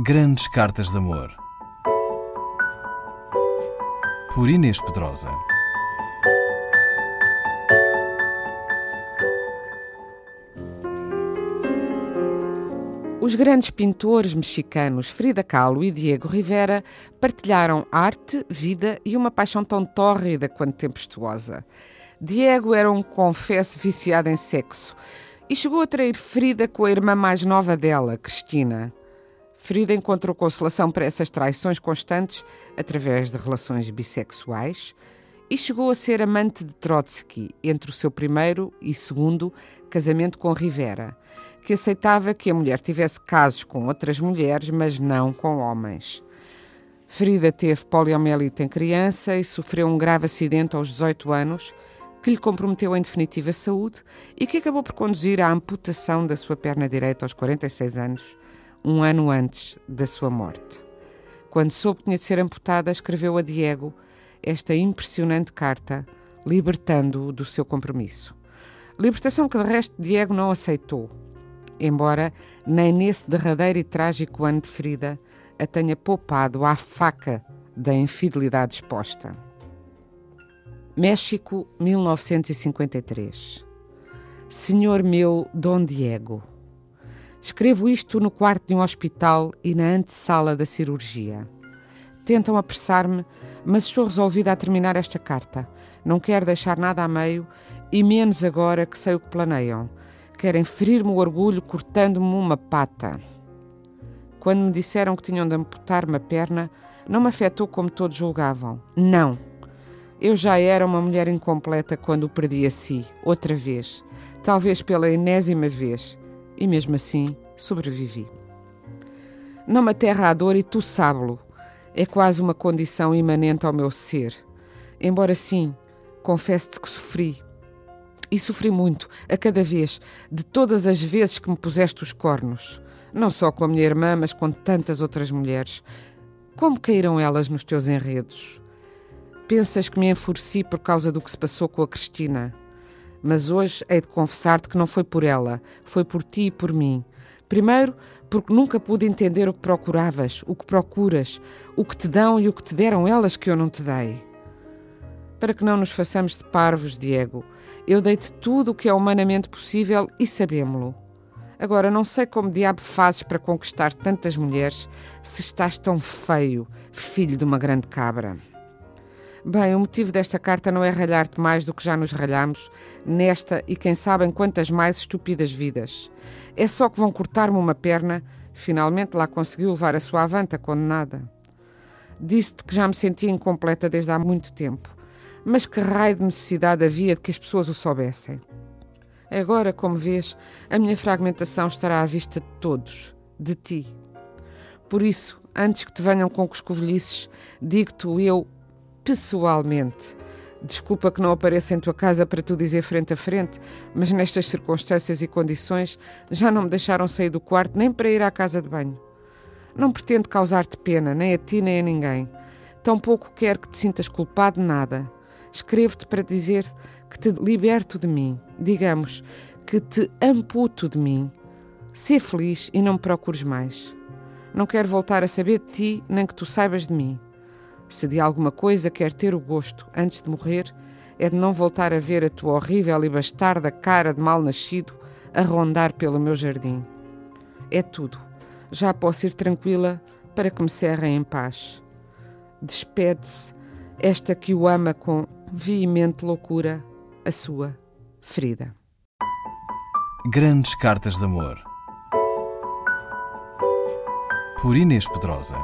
Grandes Cartas de Amor. Por Inês Pedrosa. Os grandes pintores mexicanos Frida Kahlo e Diego Rivera partilharam arte, vida e uma paixão tão tórrida quanto tempestuosa. Diego era um confesso viciado em sexo e chegou a trair Frida com a irmã mais nova dela, Cristina. Frida encontrou consolação para essas traições constantes através de relações bissexuais e chegou a ser amante de Trotsky entre o seu primeiro e segundo casamento com Rivera que aceitava que a mulher tivesse casos com outras mulheres, mas não com homens. Frida teve poliomielite em criança e sofreu um grave acidente aos 18 anos, que lhe comprometeu em definitiva a saúde e que acabou por conduzir à amputação da sua perna direita aos 46 anos, um ano antes da sua morte. Quando soube que tinha de ser amputada, escreveu a Diego esta impressionante carta, libertando-o do seu compromisso. Libertação que de resto Diego não aceitou embora nem nesse derradeiro e trágico ano de ferida a tenha poupado à faca da infidelidade exposta. México, 1953. Senhor meu Dom Diego, escrevo isto no quarto de um hospital e na antessala da cirurgia. Tentam apressar-me, mas estou resolvida a terminar esta carta. Não quero deixar nada a meio e menos agora que sei o que planeiam Querem ferir-me o orgulho cortando-me uma pata. Quando me disseram que tinham de amputar uma perna, não me afetou como todos julgavam. Não. Eu já era uma mulher incompleta quando o perdi a si, outra vez, talvez pela enésima vez, e mesmo assim sobrevivi. Não me aterra a dor e tu sábelo. É quase uma condição imanente ao meu ser. Embora sim, confesso-te que sofri, e sofri muito, a cada vez, de todas as vezes que me puseste os cornos. Não só com a minha irmã, mas com tantas outras mulheres. Como caíram elas nos teus enredos? Pensas que me enfureci por causa do que se passou com a Cristina. Mas hoje hei de confessar-te que não foi por ela, foi por ti e por mim. Primeiro, porque nunca pude entender o que procuravas, o que procuras, o que te dão e o que te deram elas que eu não te dei. Para que não nos façamos de parvos, Diego, eu dei-te tudo o que é humanamente possível e sabemos-lo. Agora, não sei como diabo fazes para conquistar tantas mulheres se estás tão feio, filho de uma grande cabra. Bem, o motivo desta carta não é ralhar-te mais do que já nos ralhamos nesta e quem sabe em quantas mais estúpidas vidas. É só que vão cortar-me uma perna, finalmente lá conseguiu levar a sua avanta condenada. Disse-te que já me sentia incompleta desde há muito tempo mas que raio de necessidade havia de que as pessoas o soubessem? Agora, como vês, a minha fragmentação estará à vista de todos, de ti. Por isso, antes que te venham com coscovilhices, digo-te eu pessoalmente. Desculpa que não apareça em tua casa para tu dizer frente a frente, mas nestas circunstâncias e condições já não me deixaram sair do quarto nem para ir à casa de banho. Não pretendo causar-te pena, nem a ti nem a ninguém. Tampouco quero que te sintas culpado de nada. Escrevo-te para dizer que te liberto de mim, digamos, que te amputo de mim. Sê feliz e não me procures mais. Não quero voltar a saber de ti, nem que tu saibas de mim. Se de alguma coisa quer ter o gosto antes de morrer, é de não voltar a ver a tua horrível e bastarda cara de mal nascido a rondar pelo meu jardim. É tudo. Já posso ir tranquila para que me cerrem em paz. Despede-se esta que o ama com veemente loucura, a sua ferida. Grandes Cartas de Amor. Por Inês Pedrosa.